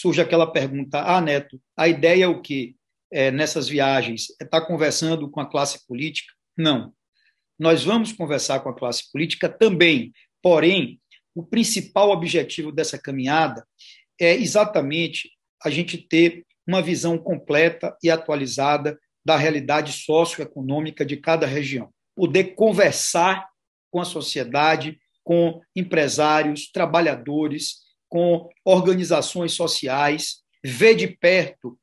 surge aquela pergunta: ah, Neto, a ideia é o quê? É, nessas viagens? É estar tá conversando com a classe política? Não. Nós vamos conversar com a classe política também, porém, o principal objetivo dessa caminhada é exatamente a gente ter uma visão completa e atualizada da realidade socioeconômica de cada região. Poder conversar com a sociedade, com empresários, trabalhadores, com organizações sociais, ver de perto.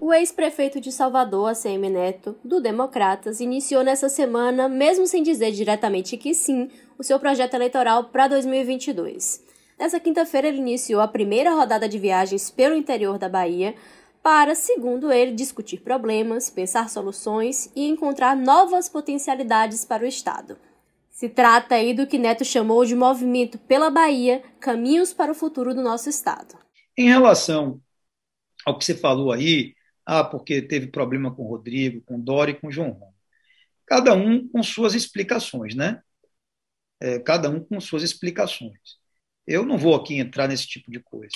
O ex-prefeito de Salvador, ACM Neto, do Democratas, iniciou nessa semana, mesmo sem dizer diretamente que sim, o seu projeto eleitoral para 2022. Nessa quinta-feira, ele iniciou a primeira rodada de viagens pelo interior da Bahia para, segundo ele, discutir problemas, pensar soluções e encontrar novas potencialidades para o Estado. Se trata aí do que Neto chamou de movimento pela Bahia, caminhos para o futuro do nosso Estado. Em relação ao que você falou aí, ah, porque teve problema com o Rodrigo, com o Dória e com o João Romo. Cada um com suas explicações, né? é, cada um com suas explicações. Eu não vou aqui entrar nesse tipo de coisa,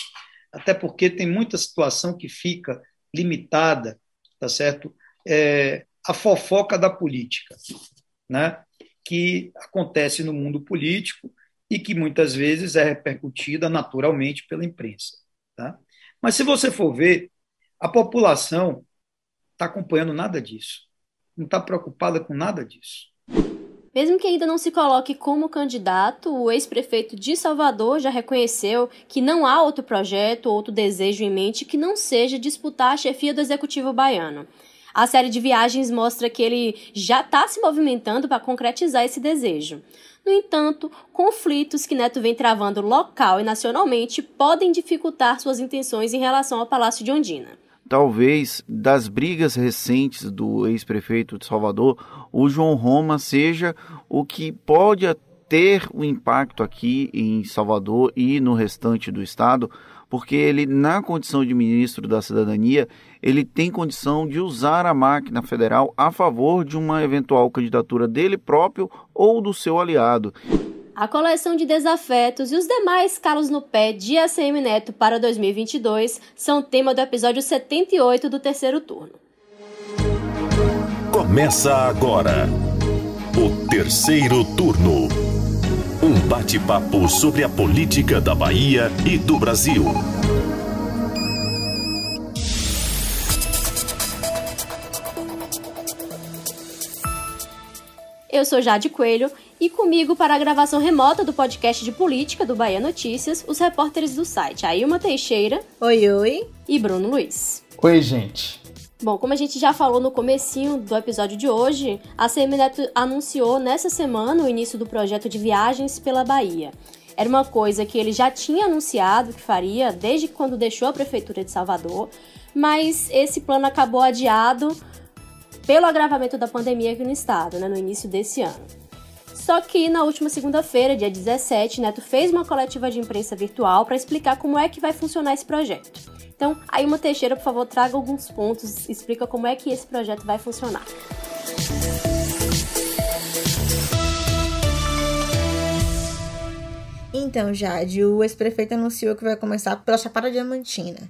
até porque tem muita situação que fica limitada, tá certo? É, a fofoca da política, né? Que acontece no mundo político e que muitas vezes é repercutida naturalmente pela imprensa, tá? Mas se você for ver, a população está acompanhando nada disso, não está preocupada com nada disso. Mesmo que ainda não se coloque como candidato, o ex-prefeito de Salvador já reconheceu que não há outro projeto ou outro desejo em mente que não seja disputar a chefia do executivo baiano. A série de viagens mostra que ele já está se movimentando para concretizar esse desejo. No entanto, conflitos que Neto vem travando local e nacionalmente podem dificultar suas intenções em relação ao Palácio de Ondina talvez das brigas recentes do ex-prefeito de Salvador, o João Roma seja o que pode ter o um impacto aqui em Salvador e no restante do estado, porque ele, na condição de ministro da Cidadania, ele tem condição de usar a máquina federal a favor de uma eventual candidatura dele próprio ou do seu aliado. A coleção de desafetos e os demais calos no pé de ACM Neto para 2022 são tema do episódio 78 do terceiro turno. Começa agora o terceiro turno. Um bate-papo sobre a política da Bahia e do Brasil. Eu sou Jade Coelho e comigo para a gravação remota do podcast de política do Bahia Notícias, os repórteres do site Ailma Teixeira. Oi, oi. E Bruno Luiz. Oi, gente. Bom, como a gente já falou no comecinho do episódio de hoje, a CMNet anunciou nessa semana o início do projeto de viagens pela Bahia. Era uma coisa que ele já tinha anunciado que faria desde quando deixou a prefeitura de Salvador, mas esse plano acabou adiado pelo agravamento da pandemia aqui no estado, né, no início desse ano. Só que na última segunda-feira, dia 17, Neto fez uma coletiva de imprensa virtual para explicar como é que vai funcionar esse projeto. Então, aí uma Teixeira, por favor, traga alguns pontos, explica como é que esse projeto vai funcionar. Então, Jade, o ex-prefeito anunciou que vai começar pela Chapada Diamantina.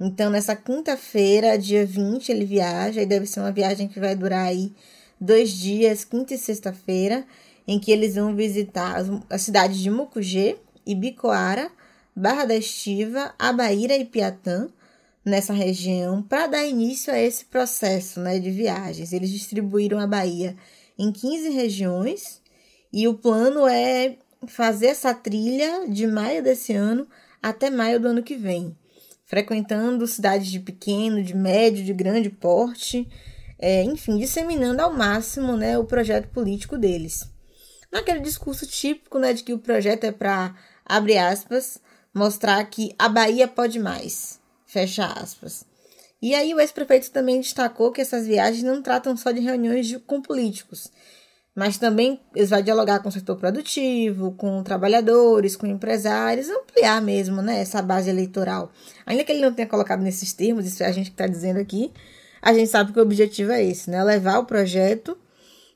Então, nessa quinta-feira, dia 20, ele viaja e deve ser uma viagem que vai durar aí dois dias, quinta e sexta-feira em que eles vão visitar as cidades de Mucugê, Ibicoara, Barra da Estiva, Abaíra e Piatã, nessa região, para dar início a esse processo né, de viagens. Eles distribuíram a Bahia em 15 regiões e o plano é fazer essa trilha de maio desse ano até maio do ano que vem, frequentando cidades de pequeno, de médio, de grande porte, é, enfim, disseminando ao máximo né, o projeto político deles naquele discurso típico, né, de que o projeto é para, abre aspas, mostrar que a Bahia pode mais, fecha aspas. E aí o ex-prefeito também destacou que essas viagens não tratam só de reuniões de, com políticos, mas também eles vão dialogar com o setor produtivo, com trabalhadores, com empresários, ampliar mesmo né, essa base eleitoral. Ainda que ele não tenha colocado nesses termos, isso é a gente que está dizendo aqui, a gente sabe que o objetivo é esse, né? Levar o projeto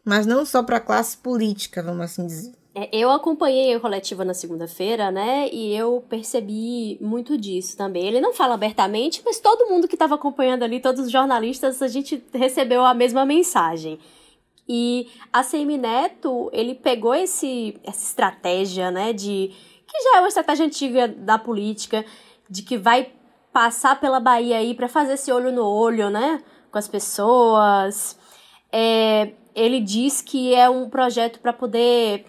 mas não só para a classe política, vamos assim dizer. É, eu acompanhei a coletiva na segunda-feira, né? E eu percebi muito disso também. Ele não fala abertamente, mas todo mundo que estava acompanhando ali, todos os jornalistas, a gente recebeu a mesma mensagem. E a CM Neto, ele pegou esse, essa estratégia, né? De. Que já é uma estratégia antiga da política, de que vai passar pela Bahia aí para fazer esse olho no olho, né? Com as pessoas. É, ele diz que é um projeto para poder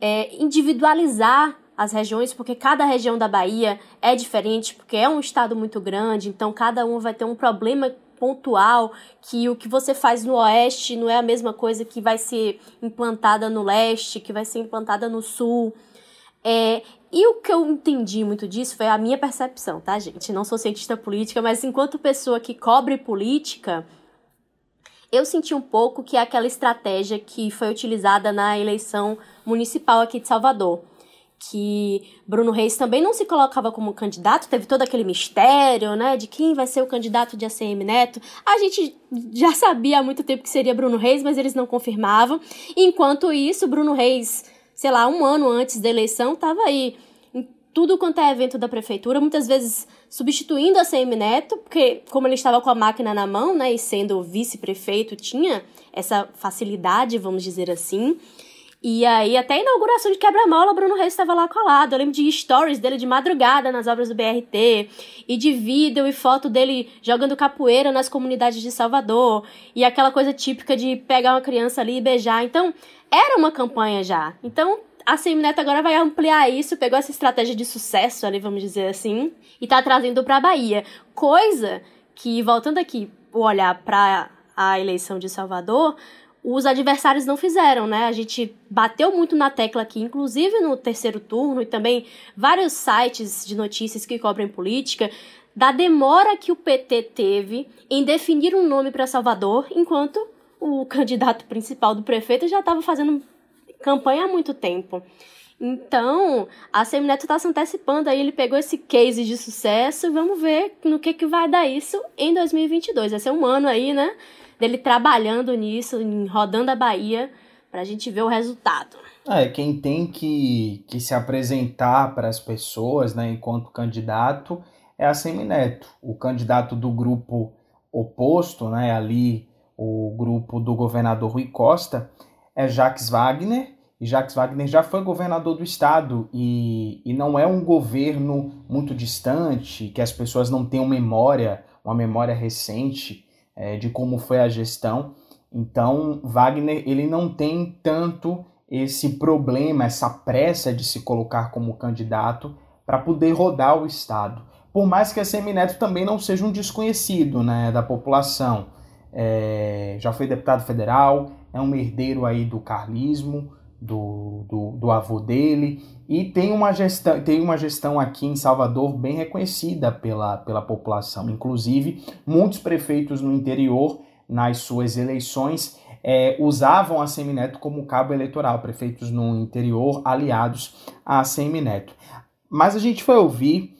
é, individualizar as regiões, porque cada região da Bahia é diferente, porque é um estado muito grande, então cada um vai ter um problema pontual que o que você faz no oeste não é a mesma coisa que vai ser implantada no leste, que vai ser implantada no sul. É, e o que eu entendi muito disso foi a minha percepção, tá, gente? Não sou cientista política, mas enquanto pessoa que cobre política, eu senti um pouco que é aquela estratégia que foi utilizada na eleição municipal aqui de Salvador. Que Bruno Reis também não se colocava como candidato, teve todo aquele mistério, né, de quem vai ser o candidato de ACM Neto. A gente já sabia há muito tempo que seria Bruno Reis, mas eles não confirmavam. Enquanto isso, Bruno Reis, sei lá, um ano antes da eleição, estava aí tudo quanto é evento da prefeitura, muitas vezes substituindo a CM Neto, porque como ele estava com a máquina na mão, né, e sendo vice-prefeito, tinha essa facilidade, vamos dizer assim. E aí, até a inauguração de quebra-mola, Bruno Reis estava lá colado. Eu lembro de stories dele de madrugada nas obras do BRT, e de vídeo e foto dele jogando capoeira nas comunidades de Salvador, e aquela coisa típica de pegar uma criança ali e beijar. Então, era uma campanha já. Então, a Semineto agora vai ampliar isso, pegou essa estratégia de sucesso ali, vamos dizer assim, e tá trazendo pra Bahia. Coisa que, voltando aqui, o olhar para a eleição de Salvador, os adversários não fizeram, né? A gente bateu muito na tecla aqui, inclusive no terceiro turno e também vários sites de notícias que cobrem política, da demora que o PT teve em definir um nome para Salvador, enquanto o candidato principal do prefeito já estava fazendo campanha há muito tempo. Então, a Semineto está se antecipando aí, ele pegou esse case de sucesso, vamos ver no que, que vai dar isso em 2022. Vai ser um ano aí, né, dele trabalhando nisso, rodando a Bahia, para a gente ver o resultado. É, quem tem que, que se apresentar para as pessoas, né, enquanto candidato, é a Semineto, o candidato do grupo oposto, né, ali o grupo do governador Rui Costa, é Jacques Wagner, e Jacques Wagner já foi governador do estado e, e não é um governo muito distante, que as pessoas não tenham memória, uma memória recente é, de como foi a gestão. Então, Wagner ele não tem tanto esse problema, essa pressa de se colocar como candidato para poder rodar o estado. Por mais que a Semineto também não seja um desconhecido né, da população. É, já foi deputado federal, é um herdeiro aí do carlismo, do, do, do, avô dele, e tem uma, gestão, tem uma gestão aqui em Salvador bem reconhecida pela, pela população. Inclusive, muitos prefeitos no interior, nas suas eleições, é, usavam a Semineto como cabo eleitoral, prefeitos no interior aliados a Semineto. Mas a gente foi ouvir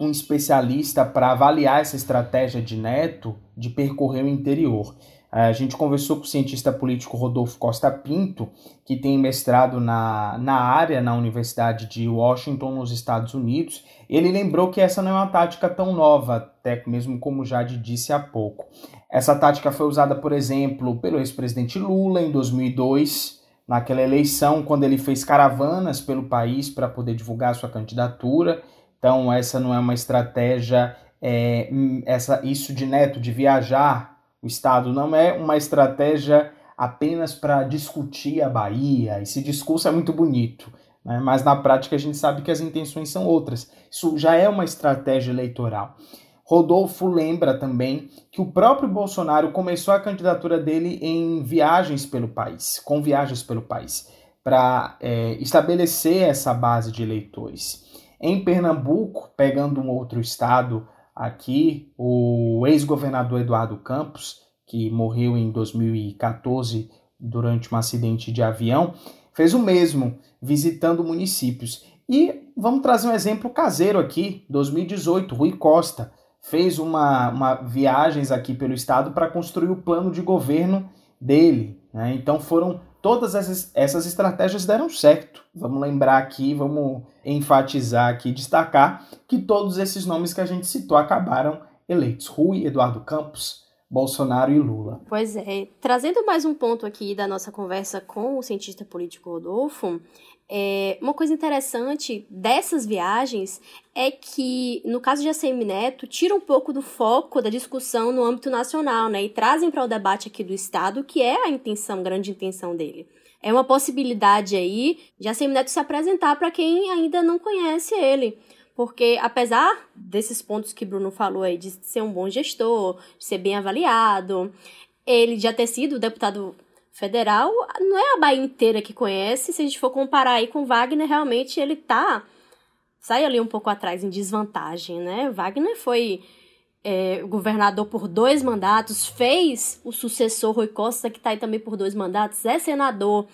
um especialista para avaliar essa estratégia de Neto de percorrer o interior. A gente conversou com o cientista político Rodolfo Costa Pinto, que tem mestrado na, na área na Universidade de Washington, nos Estados Unidos. Ele lembrou que essa não é uma tática tão nova, até mesmo como Jade disse há pouco. Essa tática foi usada, por exemplo, pelo ex-presidente Lula em 2002, naquela eleição, quando ele fez caravanas pelo país para poder divulgar sua candidatura. Então, essa não é uma estratégia, é, essa, isso de Neto, de viajar o Estado não é uma estratégia apenas para discutir a Bahia. Esse discurso é muito bonito, né? mas na prática a gente sabe que as intenções são outras. Isso já é uma estratégia eleitoral. Rodolfo lembra também que o próprio Bolsonaro começou a candidatura dele em viagens pelo país, com viagens pelo país, para é, estabelecer essa base de eleitores. Em Pernambuco, pegando um outro estado aqui o ex-governador Eduardo Campos, que morreu em 2014 durante um acidente de avião, fez o mesmo, visitando municípios. E vamos trazer um exemplo caseiro aqui, 2018, Rui Costa fez uma, uma viagens aqui pelo estado para construir o plano de governo dele. Né? Então foram todas essas, essas estratégias deram certo. Vamos lembrar aqui, vamos enfatizar aqui, destacar que todos esses nomes que a gente citou acabaram eleitos. Rui, Eduardo Campos, Bolsonaro e Lula. Pois é. Trazendo mais um ponto aqui da nossa conversa com o cientista político Rodolfo, é, uma coisa interessante dessas viagens é que, no caso de ACM Neto, tira um pouco do foco da discussão no âmbito nacional, né? E trazem para o debate aqui do Estado, que é a intenção, grande intenção dele. É uma possibilidade aí de ACM Neto se apresentar para quem ainda não conhece ele. Porque, apesar desses pontos que Bruno falou aí, de ser um bom gestor, de ser bem avaliado, ele já ter sido deputado federal, não é a Bahia inteira que conhece. Se a gente for comparar aí com Wagner, realmente ele tá. Sai ali um pouco atrás em desvantagem, né? Wagner foi é, governador por dois mandatos, fez o sucessor Rui Costa, que tá aí também por dois mandatos, é senador.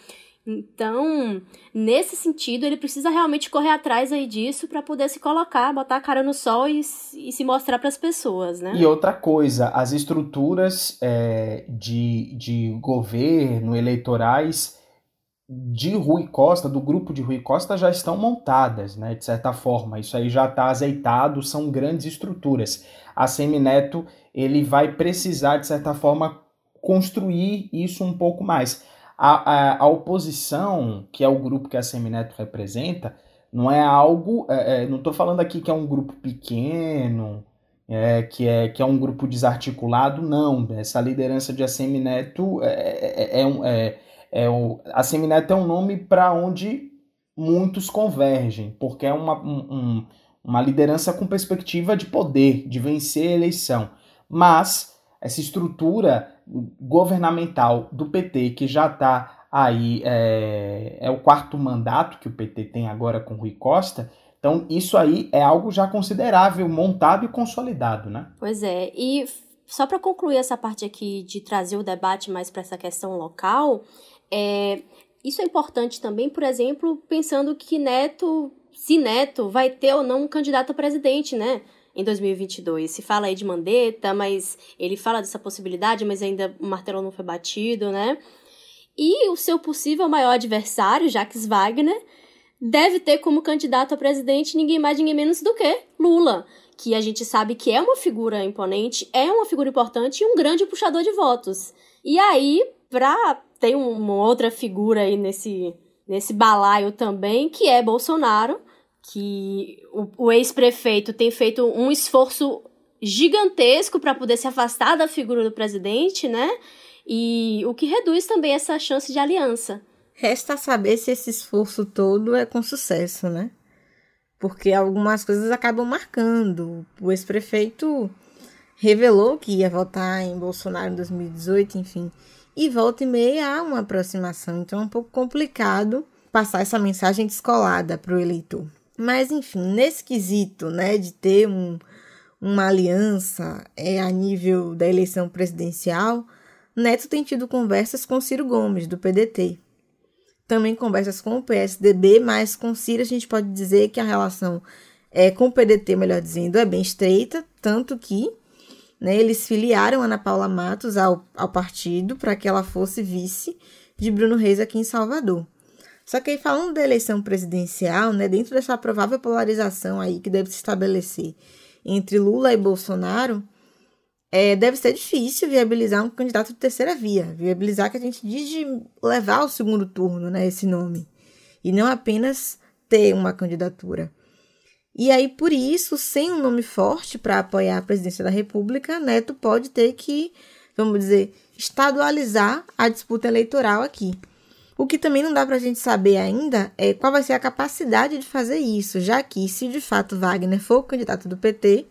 Então, nesse sentido, ele precisa realmente correr atrás aí disso para poder se colocar, botar a cara no sol e, e se mostrar para as pessoas, né? E outra coisa, as estruturas é, de, de governo, eleitorais de Rui Costa, do grupo de Rui Costa, já estão montadas, né? De certa forma, isso aí já está azeitado, são grandes estruturas. A Semineto, ele vai precisar, de certa forma, construir isso um pouco mais a, a, a, oposição, que é o grupo que a Semineto representa, não é algo. É, é, não estou falando aqui que é um grupo pequeno, é, que, é, que é um grupo desarticulado, não. Essa liderança de Assemineto é, é, é, um, é, é o, Assemineto é um nome para onde muitos convergem, porque é uma, um, uma liderança com perspectiva de poder, de vencer a eleição. Mas essa estrutura governamental do PT, que já está aí, é, é, o quarto mandato que o PT tem agora com Rui Costa. Então, isso aí é algo já considerável, montado e consolidado, né? Pois é. E só para concluir essa parte aqui de trazer o debate mais para essa questão local, é, isso é importante também, por exemplo, pensando que Neto, se Neto vai ter ou não um candidato a presidente, né? Em 2022. Se fala aí de Mandetta, mas ele fala dessa possibilidade, mas ainda o martelo não foi batido, né? E o seu possível maior adversário, Jacques Wagner, deve ter como candidato a presidente ninguém mais, ninguém menos do que Lula, que a gente sabe que é uma figura imponente, é uma figura importante e um grande puxador de votos. E aí, pra ter uma outra figura aí nesse, nesse balaio também, que é Bolsonaro, que o, o ex-prefeito tem feito um esforço gigantesco para poder se afastar da figura do presidente, né? E o que reduz também essa chance de aliança. Resta saber se esse esforço todo é com sucesso, né? Porque algumas coisas acabam marcando. O ex-prefeito revelou que ia votar em Bolsonaro em 2018, enfim. E volta e meia há uma aproximação. Então é um pouco complicado passar essa mensagem descolada para o eleitor. Mas, enfim, nesse quesito, né, de ter um, uma aliança é, a nível da eleição presidencial, Neto tem tido conversas com Ciro Gomes, do PDT. Também conversas com o PSDB, mas com Ciro a gente pode dizer que a relação é, com o PDT, melhor dizendo, é bem estreita, tanto que né, eles filiaram Ana Paula Matos ao, ao partido para que ela fosse vice de Bruno Reis aqui em Salvador. Só que aí falando da eleição presidencial, né, dentro dessa provável polarização aí que deve se estabelecer entre Lula e Bolsonaro, é, deve ser difícil viabilizar um candidato de terceira via, viabilizar que a gente diz de levar ao segundo turno, né, esse nome, e não apenas ter uma candidatura. E aí, por isso, sem um nome forte para apoiar a presidência da República, Neto pode ter que, vamos dizer, estadualizar a disputa eleitoral aqui. O que também não dá para a gente saber ainda é qual vai ser a capacidade de fazer isso, já que, se de fato Wagner for o candidato do PT,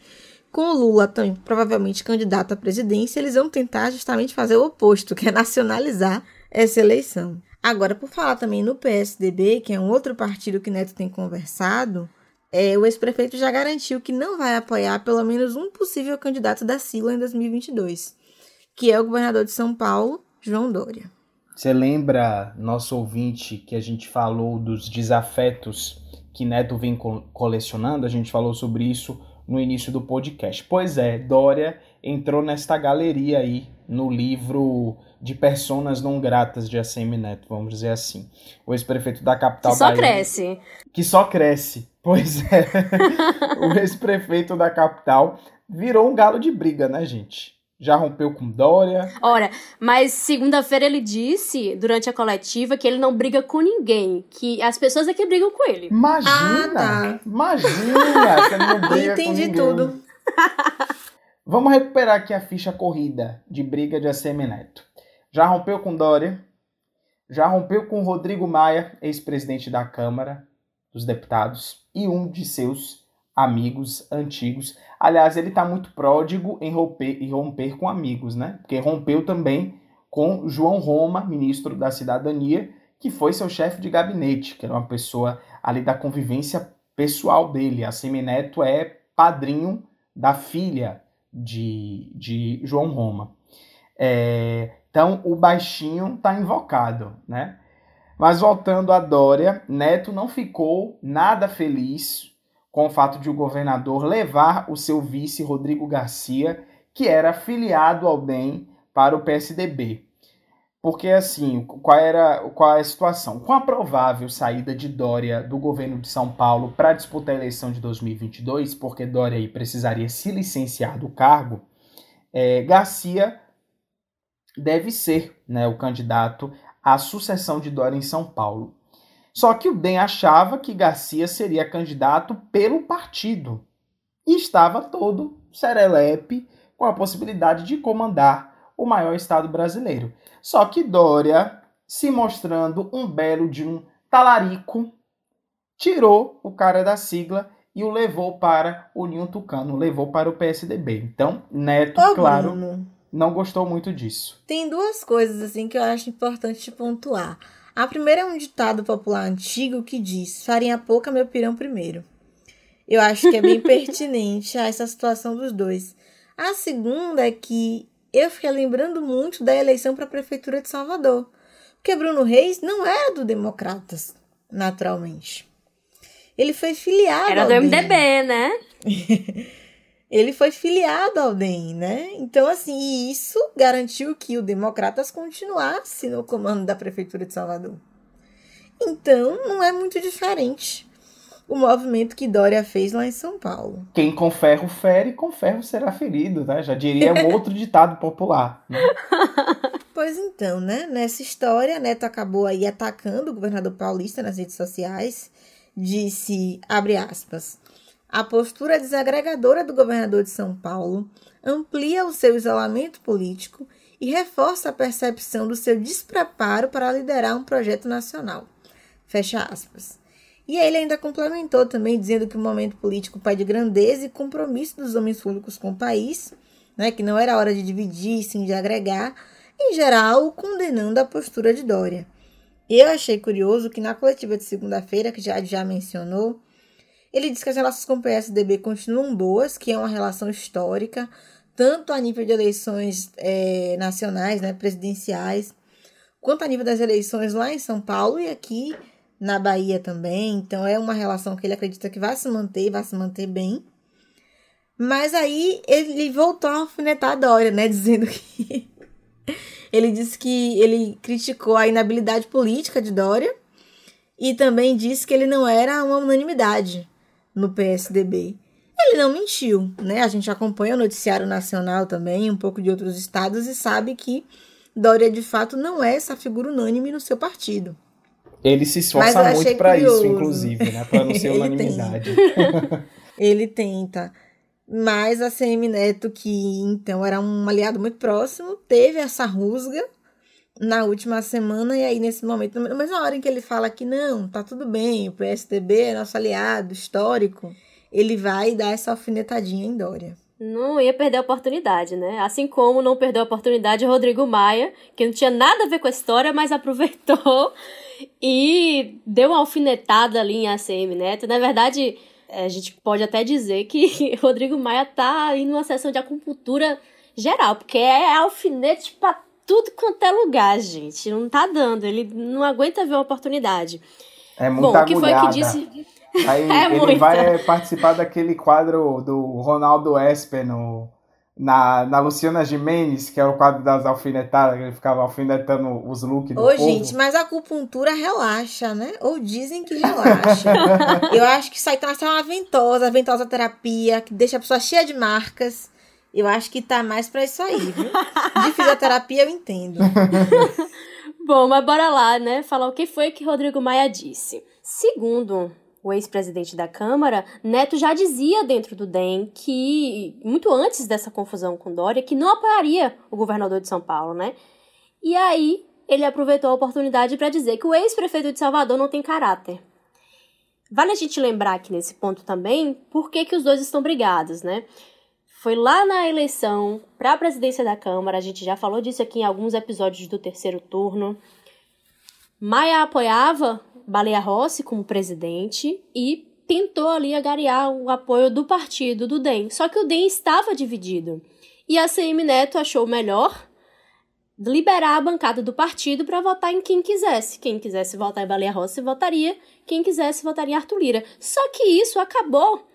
com o Lula também provavelmente candidato à presidência, eles vão tentar justamente fazer o oposto, que é nacionalizar essa eleição. Agora, por falar também no PSDB, que é um outro partido que Neto tem conversado, é, o ex-prefeito já garantiu que não vai apoiar pelo menos um possível candidato da Sila em 2022, que é o governador de São Paulo, João Dória. Você lembra, nosso ouvinte, que a gente falou dos desafetos que Neto vem colecionando? A gente falou sobre isso no início do podcast. Pois é, Dória entrou nesta galeria aí no livro de personas não gratas de ACM Neto, vamos dizer assim. O ex-prefeito da capital que só cresce. Que só cresce. Pois é. o ex-prefeito da capital virou um galo de briga, né, gente? Já rompeu com Dória. Ora, mas segunda-feira ele disse, durante a coletiva, que ele não briga com ninguém. Que as pessoas é que brigam com ele. Imagina! Ah, tá. Imagina! Você não briga Entendi com ninguém. tudo. Vamos recuperar aqui a ficha corrida de briga de ACM Neto. Já rompeu com Dória, já rompeu com Rodrigo Maia, ex-presidente da Câmara dos Deputados, e um de seus amigos antigos. Aliás, ele está muito pródigo em romper, em romper com amigos, né? Porque rompeu também com João Roma, ministro da Cidadania, que foi seu chefe de gabinete, que era uma pessoa ali da convivência pessoal dele. A Semineto é padrinho da filha de, de João Roma. É, então, o baixinho está invocado, né? Mas voltando a Dória, Neto não ficou nada feliz com o fato de o governador levar o seu vice Rodrigo Garcia, que era afiliado ao DEM, para o PSDB. Porque assim, qual era qual é a situação? Com a provável saída de Dória do governo de São Paulo para disputar a eleição de 2022, porque Dória aí precisaria se licenciar do cargo, é, Garcia deve ser né, o candidato à sucessão de Dória em São Paulo. Só que o DEM achava que Garcia seria candidato pelo partido e estava todo serelepe com a possibilidade de comandar o maior estado brasileiro. Só que Dória, se mostrando um belo de um talarico, tirou o cara da sigla e o levou para o Ninho Tucano, levou para o PSDB. Então, Neto, Ô, claro, Bruno não gostou muito disso. Tem duas coisas assim que eu acho importante pontuar. A primeira é um ditado popular antigo que diz: farinha pouca, meu pirão primeiro. Eu acho que é bem pertinente a essa situação dos dois. A segunda é que eu fiquei lembrando muito da eleição para a prefeitura de Salvador, porque Bruno Reis não era do Democratas, naturalmente. Ele foi filiado. Era do MDB, né? ele foi filiado ao DEM, né? Então, assim, isso garantiu que o Democratas continuasse no comando da Prefeitura de Salvador. Então, não é muito diferente o movimento que Dória fez lá em São Paulo. Quem com ferro fere, com ferro será ferido, né? Já diria um outro ditado popular. Né? Pois então, né? Nessa história, Neto acabou aí atacando o governador paulista nas redes sociais. Disse, abre aspas, a postura desagregadora do governador de São Paulo amplia o seu isolamento político e reforça a percepção do seu despreparo para liderar um projeto nacional. Fecha aspas. E ele ainda complementou também, dizendo que o momento político pede grandeza e compromisso dos homens públicos com o país, né, que não era hora de dividir, sim de agregar, em geral, condenando a postura de Dória. Eu achei curioso que na coletiva de segunda-feira, que já, já mencionou, ele diz que as relações com o PSDB continuam boas, que é uma relação histórica, tanto a nível de eleições é, nacionais, né, presidenciais, quanto a nível das eleições lá em São Paulo e aqui na Bahia também. Então é uma relação que ele acredita que vai se manter, vai se manter bem. Mas aí ele voltou a alfinetar a Dória, né, dizendo que ele disse que ele criticou a inabilidade política de Dória e também disse que ele não era uma unanimidade no PSDB. Ele não mentiu, né? A gente acompanha o noticiário nacional também, um pouco de outros estados, e sabe que Dória de fato não é essa figura unânime no seu partido. Ele se esforça muito para isso, inclusive, né? Para não ser unanimidade. Ele tenta. Mas a CM Neto, que então era um aliado muito próximo, teve essa rusga na última semana, e aí nesse momento, na mesma hora em que ele fala que não, tá tudo bem, o PSDB é nosso aliado histórico, ele vai dar essa alfinetadinha em Dória. Não ia perder a oportunidade, né? Assim como não perdeu a oportunidade Rodrigo Maia, que não tinha nada a ver com a história, mas aproveitou e deu uma alfinetada ali em ACM Neto. Na verdade, a gente pode até dizer que Rodrigo Maia tá indo numa sessão de acupuntura geral, porque é alfinete pra tudo quanto é lugar, gente. Não tá dando. Ele não aguenta ver a oportunidade. É muito Bom, o que foi que disse. Aí é ele muita. vai participar daquele quadro do Ronaldo Esper no, na, na Luciana Gimenez, que é o quadro das alfinetadas, que ele ficava alfinetando os looks do Ô, povo. gente, mas a acupuntura relaxa, né? Ou dizem que relaxa. eu acho que isso aí tá mais uma ventosa, ventosa terapia, que deixa a pessoa cheia de marcas. Eu acho que tá mais pra isso aí, viu? De fisioterapia eu entendo. Bom, mas bora lá, né? Falar o que foi que Rodrigo Maia disse. Segundo o ex-presidente da Câmara, Neto já dizia dentro do DEM que, muito antes dessa confusão com Dória, que não apoiaria o governador de São Paulo, né? E aí ele aproveitou a oportunidade para dizer que o ex-prefeito de Salvador não tem caráter. Vale a gente lembrar aqui nesse ponto também por que, que os dois estão brigados, né? Foi lá na eleição para a presidência da Câmara, a gente já falou disso aqui em alguns episódios do terceiro turno. Maia apoiava Baleia Rossi como presidente e tentou ali agariar o apoio do partido do DEM. Só que o DEM estava dividido. E a CM Neto achou melhor liberar a bancada do partido para votar em quem quisesse. Quem quisesse votar em Baleia Rossi votaria, quem quisesse votaria em Arthur Lira. Só que isso acabou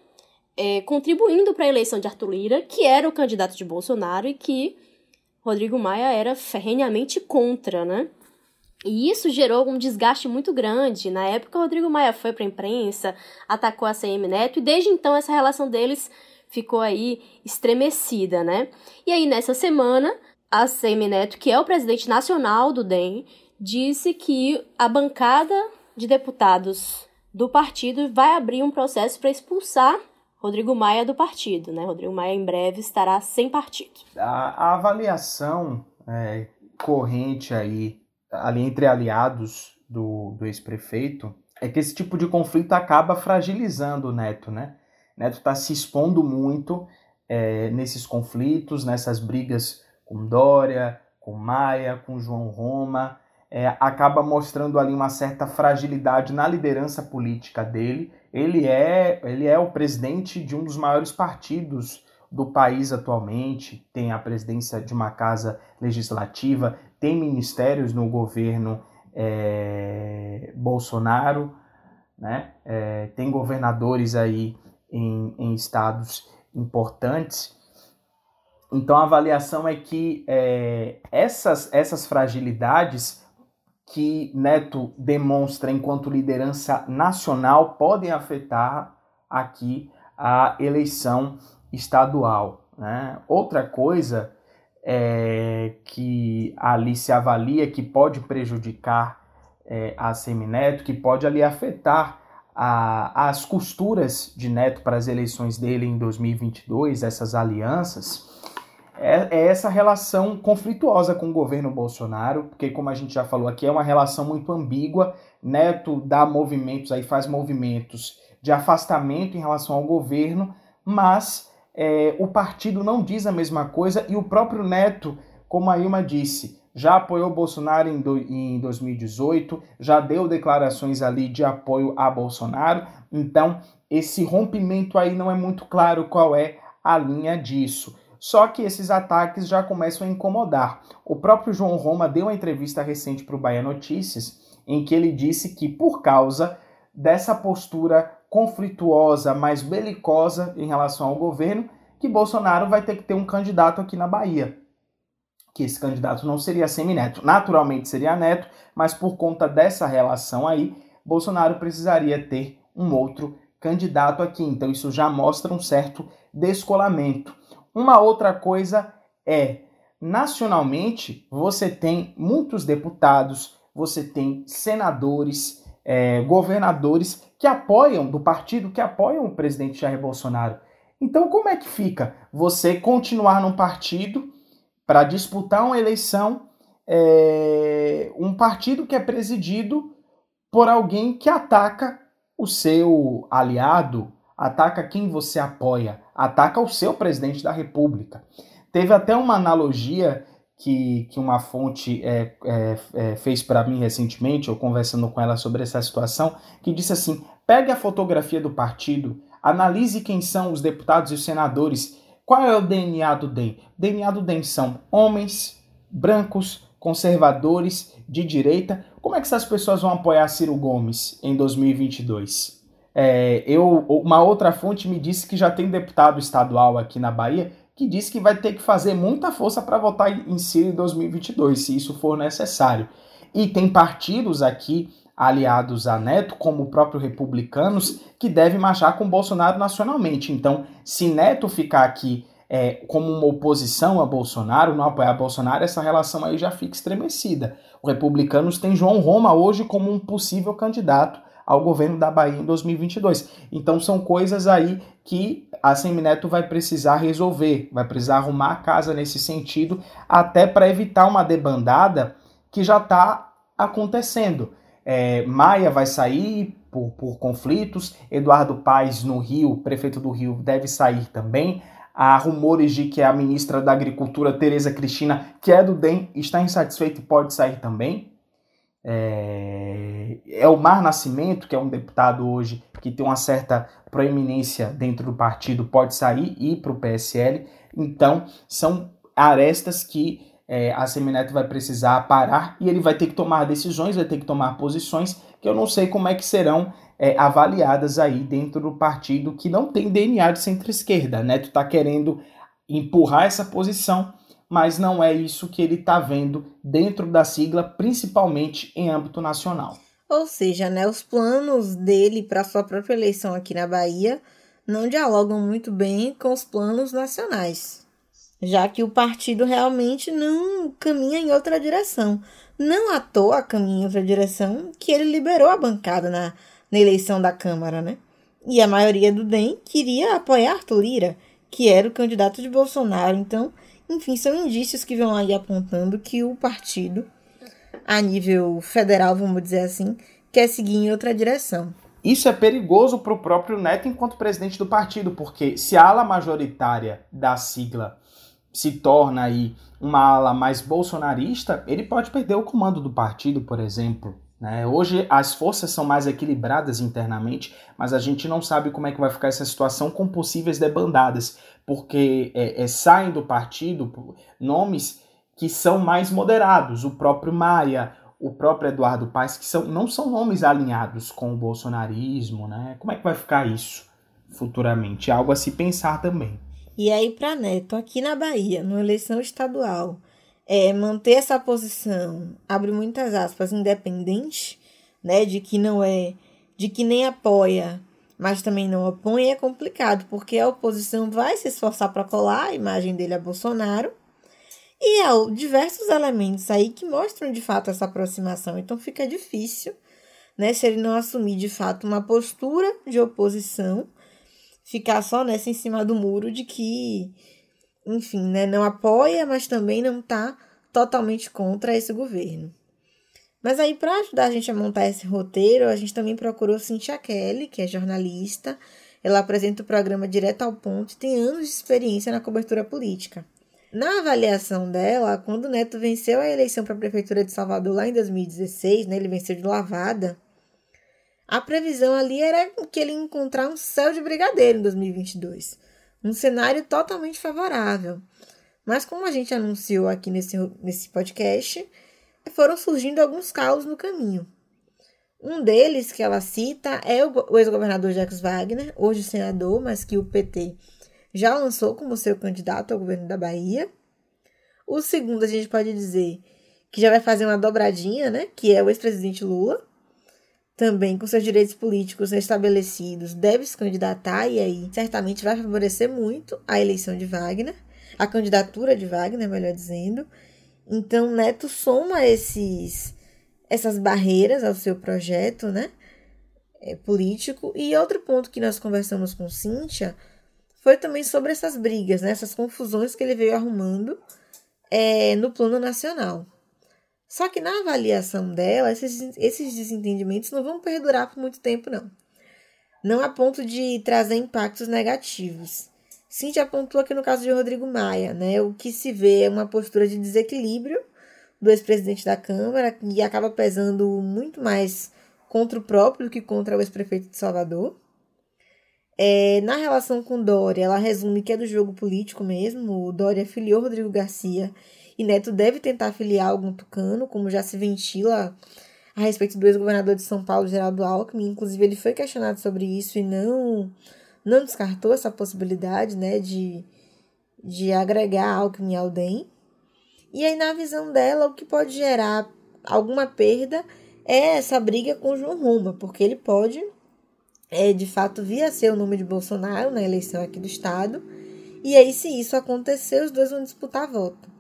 é, contribuindo para a eleição de Arthur Lira, que era o candidato de Bolsonaro e que Rodrigo Maia era ferrenhamente contra, né? E isso gerou um desgaste muito grande. Na época, Rodrigo Maia foi para a imprensa, atacou a CM Neto, e desde então essa relação deles ficou aí estremecida, né? E aí, nessa semana, a CM Neto, que é o presidente nacional do DEM, disse que a bancada de deputados do partido vai abrir um processo para expulsar Rodrigo Maia do partido, né? Rodrigo Maia em breve estará sem partido. A, a avaliação é, corrente aí, ali entre aliados do, do ex-prefeito, é que esse tipo de conflito acaba fragilizando o Neto, né? Neto está se expondo muito é, nesses conflitos, nessas brigas com Dória, com Maia, com João Roma, é, acaba mostrando ali uma certa fragilidade na liderança política dele ele é, ele é o presidente de um dos maiores partidos do país atualmente, tem a presidência de uma casa legislativa, tem ministérios no governo é, Bolsonaro, né? É, tem governadores aí em, em, estados importantes. Então a avaliação é que é, essas, essas fragilidades que Neto demonstra enquanto liderança nacional podem afetar aqui a eleição estadual. Né? Outra coisa é, que ali se avalia que pode prejudicar é, a Semineto, que pode ali afetar a, as costuras de Neto para as eleições dele em 2022, essas alianças, é, é, essa relação conflituosa com o governo Bolsonaro, porque como a gente já falou aqui, é uma relação muito ambígua. Neto dá movimentos aí, faz movimentos de afastamento em relação ao governo, mas é, o partido não diz a mesma coisa e o próprio Neto, como a Ilma disse, já apoiou Bolsonaro em, do, em 2018, já deu declarações ali de apoio a Bolsonaro, então esse rompimento aí não é muito claro qual é a linha disso. Só que esses ataques já começam a incomodar. O próprio João Roma deu uma entrevista recente para o Bahia Notícias, em que ele disse que, por causa dessa postura conflituosa, mais belicosa em relação ao governo, que Bolsonaro vai ter que ter um candidato aqui na Bahia. Que esse candidato não seria semineto. Naturalmente seria neto, mas por conta dessa relação aí, Bolsonaro precisaria ter um outro candidato aqui. Então isso já mostra um certo descolamento. Uma outra coisa é, nacionalmente, você tem muitos deputados, você tem senadores, é, governadores que apoiam, do partido que apoiam o presidente Jair Bolsonaro. Então, como é que fica você continuar num partido para disputar uma eleição, é, um partido que é presidido por alguém que ataca o seu aliado, ataca quem você apoia, ataca o seu presidente da República. Teve até uma analogia que, que uma fonte é, é, é, fez para mim recentemente, eu conversando com ela sobre essa situação, que disse assim: pegue a fotografia do partido, analise quem são os deputados e os senadores. Qual é o DNA do DEM? O DNA do DEM são homens brancos, conservadores, de direita. Como é que essas pessoas vão apoiar Ciro Gomes em 2022? É, eu, uma outra fonte me disse que já tem deputado estadual aqui na Bahia que diz que vai ter que fazer muita força para votar em Ciro em 2022, se isso for necessário. E tem partidos aqui aliados a Neto, como o próprio Republicanos, que devem marchar com Bolsonaro nacionalmente. Então, se Neto ficar aqui é, como uma oposição a Bolsonaro, não apoiar Bolsonaro, essa relação aí já fica estremecida. O Republicanos tem João Roma hoje como um possível candidato ao governo da Bahia em 2022. Então são coisas aí que a Semineto vai precisar resolver, vai precisar arrumar a casa nesse sentido, até para evitar uma debandada que já está acontecendo. É, Maia vai sair por, por conflitos, Eduardo Paes no Rio, prefeito do Rio, deve sair também. Há rumores de que a ministra da Agricultura, Tereza Cristina, que é do DEM, está insatisfeita e pode sair também. É, é o Mar Nascimento, que é um deputado hoje que tem uma certa proeminência dentro do partido, pode sair e ir para o PSL. Então, são arestas que é, a Semineto vai precisar parar e ele vai ter que tomar decisões, vai ter que tomar posições que eu não sei como é que serão é, avaliadas aí dentro do partido que não tem DNA de centro-esquerda. Neto está querendo empurrar essa posição, mas não é isso que ele está vendo dentro da sigla, principalmente em âmbito nacional. Ou seja, né, os planos dele para sua própria eleição aqui na Bahia não dialogam muito bem com os planos nacionais, já que o partido realmente não caminha em outra direção. Não à toa caminha em outra direção que ele liberou a bancada na na eleição da Câmara, né? E a maioria do DEM queria apoiar Arthur Lira, que era o candidato de Bolsonaro. Então, enfim, são indícios que vão aí apontando que o partido, a nível federal, vamos dizer assim, quer seguir em outra direção. Isso é perigoso para o próprio Neto enquanto presidente do partido, porque se a ala majoritária da sigla se torna aí uma ala mais bolsonarista, ele pode perder o comando do partido, por exemplo. Né? Hoje as forças são mais equilibradas internamente, mas a gente não sabe como é que vai ficar essa situação com possíveis debandadas, porque é, é, saem do partido nomes que são mais moderados, o próprio Maia, o próprio Eduardo Paes, que são, não são nomes alinhados com o bolsonarismo. Né? Como é que vai ficar isso futuramente? É algo a se pensar também. E aí, para Neto, aqui na Bahia, numa eleição estadual, é, manter essa posição, abre muitas aspas, independente, né, de que não é, de que nem apoia, mas também não opõe, é complicado, porque a oposição vai se esforçar para colar a imagem dele a Bolsonaro, e há diversos elementos aí que mostram de fato essa aproximação, então fica difícil, né, se ele não assumir de fato uma postura de oposição, ficar só nessa em cima do muro de que enfim, né, não apoia, mas também não está totalmente contra esse governo. Mas aí, para ajudar a gente a montar esse roteiro, a gente também procurou Cintia Kelly, que é jornalista. Ela apresenta o programa Direto ao Ponto e tem anos de experiência na cobertura política. Na avaliação dela, quando o Neto venceu a eleição para a Prefeitura de Salvador lá em 2016, né, ele venceu de lavada, a previsão ali era que ele ia encontrar um céu de brigadeiro em 2022 um cenário totalmente favorável. Mas como a gente anunciou aqui nesse, nesse podcast, foram surgindo alguns caos no caminho. Um deles que ela cita é o ex-governador Jacques Wagner, hoje senador, mas que o PT já lançou como seu candidato ao governo da Bahia. O segundo, a gente pode dizer que já vai fazer uma dobradinha, né? Que é o ex-presidente Lula também com seus direitos políticos restabelecidos, deve se candidatar e aí certamente vai favorecer muito a eleição de Wagner, a candidatura de Wagner, melhor dizendo. Então, Neto soma esses essas barreiras ao seu projeto, né? É, político. E outro ponto que nós conversamos com Cíntia foi também sobre essas brigas, né? essas confusões que ele veio arrumando é, no plano nacional. Só que na avaliação dela, esses, esses desentendimentos não vão perdurar por muito tempo, não. Não a ponto de trazer impactos negativos. Cintia apontou aqui no caso de Rodrigo Maia, né? O que se vê é uma postura de desequilíbrio do ex-presidente da Câmara, e acaba pesando muito mais contra o próprio do que contra o ex-prefeito de Salvador. É, na relação com Dória, ela resume que é do jogo político mesmo. O Dória filiou Rodrigo Garcia e Neto deve tentar filiar algum tucano, como já se ventila a respeito do ex-governador de São Paulo, Geraldo Alckmin. Inclusive, ele foi questionado sobre isso e não, não descartou essa possibilidade, né, de, de agregar Alckmin ao DEM. E aí, na visão dela, o que pode gerar alguma perda é essa briga com João Roma, porque ele pode, é, de fato, vir a ser o nome de Bolsonaro na eleição aqui do Estado. E aí, se isso acontecer, os dois vão disputar voto.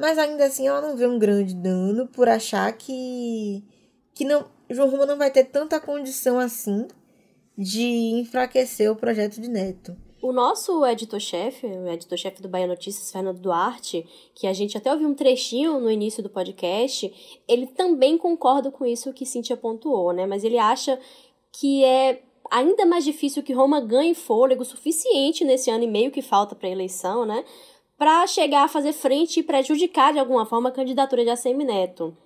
Mas ainda assim, ela não vê um grande dano por achar que, que não, João Roma não vai ter tanta condição assim de enfraquecer o projeto de Neto. O nosso editor-chefe, o editor-chefe do Bahia Notícias, Fernando Duarte, que a gente até ouviu um trechinho no início do podcast, ele também concorda com isso que Cintia pontuou, né? Mas ele acha que é ainda mais difícil que Roma ganhe fôlego suficiente nesse ano e meio que falta para a eleição, né? Para chegar a fazer frente e prejudicar de alguma forma a candidatura de ACM Neto.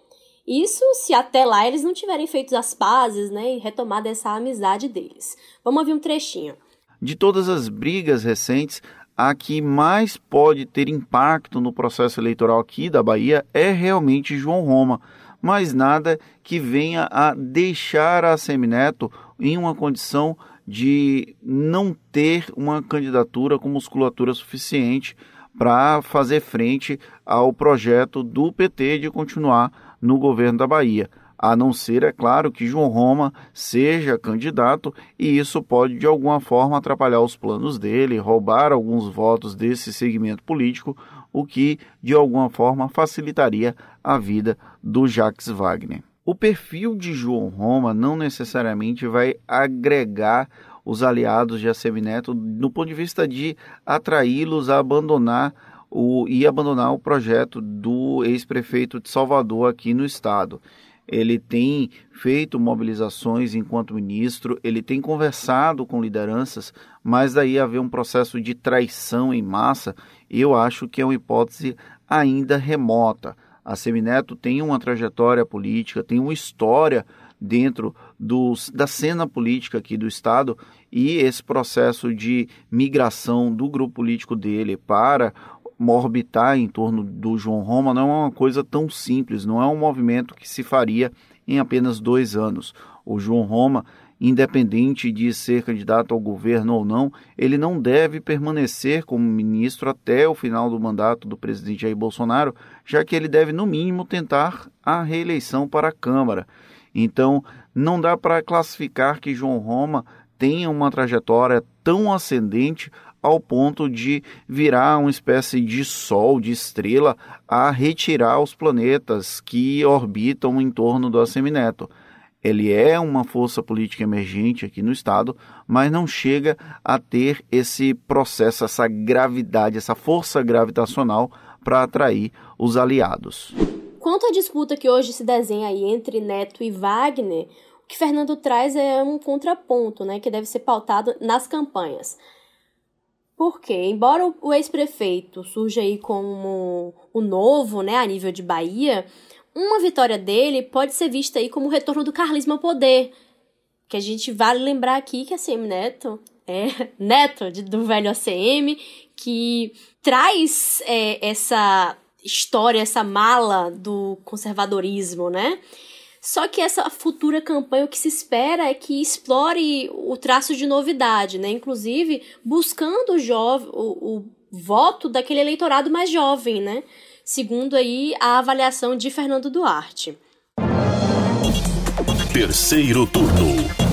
Isso se até lá eles não tiverem feito as pazes, né? E retomado essa amizade deles. Vamos ouvir um trechinho. De todas as brigas recentes, a que mais pode ter impacto no processo eleitoral aqui da Bahia é realmente João Roma, mas nada que venha a deixar a Semineto em uma condição de não ter uma candidatura com musculatura suficiente para fazer frente ao projeto do PT de continuar no governo da Bahia a não ser, é claro, que João Roma seja candidato e isso pode de alguma forma atrapalhar os planos dele, roubar alguns votos desse segmento político, o que de alguma forma facilitaria a vida do Jacques Wagner. O perfil de João Roma não necessariamente vai agregar os aliados de Assemineto no ponto de vista de atraí-los a abandonar o, e abandonar o projeto do ex-prefeito de Salvador aqui no estado ele tem feito mobilizações enquanto ministro, ele tem conversado com lideranças, mas daí haver um processo de traição em massa, eu acho que é uma hipótese ainda remota. A Semineto tem uma trajetória política, tem uma história dentro da cena política aqui do Estado e esse processo de migração do grupo político dele para orbitar em torno do João Roma não é uma coisa tão simples, não é um movimento que se faria em apenas dois anos. O João Roma, independente de ser candidato ao governo ou não, ele não deve permanecer como ministro até o final do mandato do presidente Jair Bolsonaro, já que ele deve, no mínimo, tentar a reeleição para a Câmara. Então, não dá para classificar que João Roma tenha uma trajetória tão ascendente ao ponto de virar uma espécie de sol, de estrela, a retirar os planetas que orbitam em torno do Assemineto. Ele é uma força política emergente aqui no Estado, mas não chega a ter esse processo, essa gravidade, essa força gravitacional para atrair os aliados. Quanto à disputa que hoje se desenha aí entre Neto e Wagner, o que Fernando traz é um contraponto, né, que deve ser pautado nas campanhas. Porque, embora o ex-prefeito surja aí como o novo, né, a nível de Bahia, uma vitória dele pode ser vista aí como o retorno do carlismo ao poder. Que a gente vale lembrar aqui que a CM Neto é neto de, do velho ACM, que traz é, essa história, essa mala do conservadorismo, né? Só que essa futura campanha, o que se espera é que explore o traço de novidade, né? Inclusive, buscando o, o, o voto daquele eleitorado mais jovem, né? Segundo aí a avaliação de Fernando Duarte. Terceiro turno.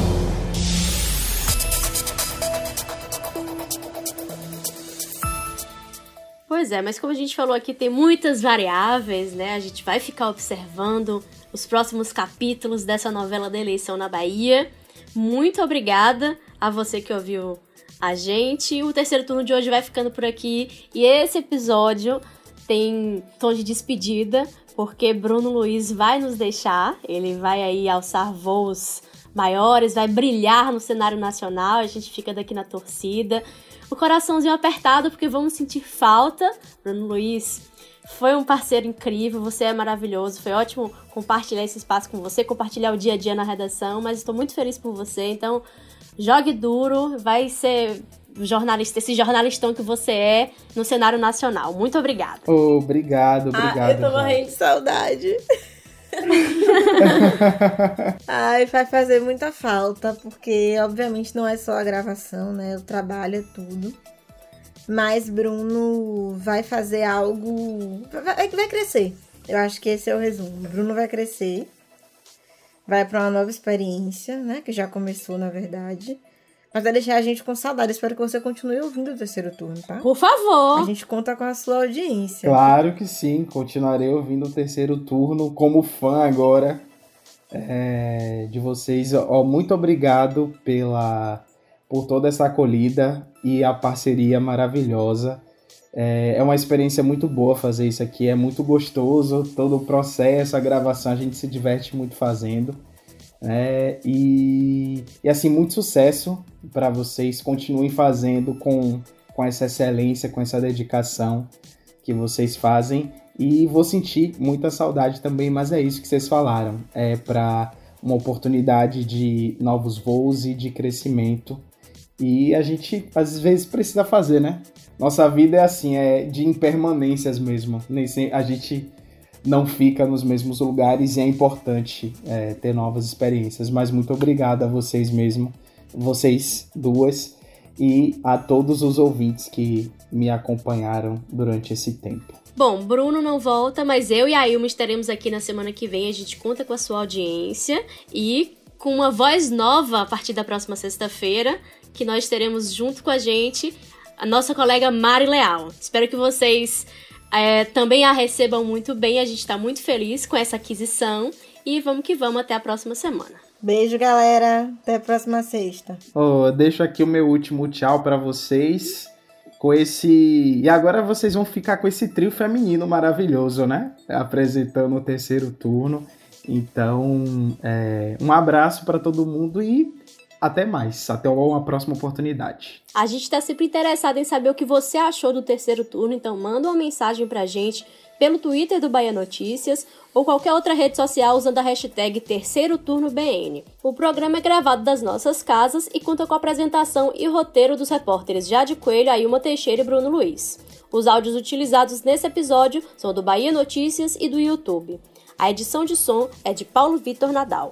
Pois é, mas como a gente falou aqui, tem muitas variáveis, né? A gente vai ficar observando os próximos capítulos dessa novela da eleição na Bahia. Muito obrigada a você que ouviu a gente. O terceiro turno de hoje vai ficando por aqui e esse episódio tem tom de despedida, porque Bruno Luiz vai nos deixar, ele vai aí alçar voos maiores, vai brilhar no cenário nacional, a gente fica daqui na torcida. O coraçãozinho apertado porque vamos sentir falta. Bruno Luiz foi um parceiro incrível, você é maravilhoso. Foi ótimo compartilhar esse espaço com você, compartilhar o dia a dia na redação, mas estou muito feliz por você. Então, jogue duro, vai ser jornalista, esse jornalistão que você é no cenário nacional. Muito obrigada. Obrigado, obrigado. Ah, eu tô morrendo de saudade. Ai, vai fazer muita falta, porque obviamente não é só a gravação, né? O trabalho é tudo. mas Bruno vai fazer algo. Vai, vai crescer. Eu acho que esse é o resumo. Bruno vai crescer, vai para uma nova experiência, né? Que já começou, na verdade. Mas vai deixar a gente com saudade. Espero que você continue ouvindo o terceiro turno, tá? Por favor. A gente conta com a sua audiência. Claro que sim. Continuarei ouvindo o terceiro turno como fã agora é, de vocês. Ó, muito obrigado pela por toda essa acolhida e a parceria maravilhosa. É, é uma experiência muito boa fazer isso aqui, é muito gostoso todo o processo, a gravação, a gente se diverte muito fazendo. É, e, e assim, muito sucesso para vocês, continuem fazendo com, com essa excelência, com essa dedicação que vocês fazem. E vou sentir muita saudade também, mas é isso que vocês falaram. É para uma oportunidade de novos voos e de crescimento. E a gente às vezes precisa fazer, né? Nossa vida é assim, é de impermanências mesmo. A gente não fica nos mesmos lugares e é importante é, ter novas experiências. Mas muito obrigado a vocês mesmo, vocês duas, e a todos os ouvintes que me acompanharam durante esse tempo. Bom, Bruno não volta, mas eu e a Ilma estaremos aqui na semana que vem. A gente conta com a sua audiência e com uma voz nova a partir da próxima sexta-feira, que nós teremos junto com a gente a nossa colega Mari Leal. Espero que vocês é, também a recebam muito bem. A gente está muito feliz com essa aquisição. E vamos que vamos até a próxima semana. Beijo, galera. Até a próxima sexta. Oh, deixo aqui o meu último tchau para vocês. Com esse. E agora vocês vão ficar com esse trio feminino maravilhoso, né? Apresentando o terceiro turno. Então, é... um abraço para todo mundo e até mais, até uma próxima oportunidade. A gente está sempre interessado em saber o que você achou do terceiro turno, então manda uma mensagem pra gente pelo Twitter do Bahia Notícias ou qualquer outra rede social usando a hashtag Terceiro Turno BN. O programa é gravado das nossas casas e conta com a apresentação e roteiro dos repórteres Jade Coelho, Ailma Teixeira e Bruno Luiz. Os áudios utilizados nesse episódio são do Bahia Notícias e do YouTube. A edição de som é de Paulo Vitor Nadal.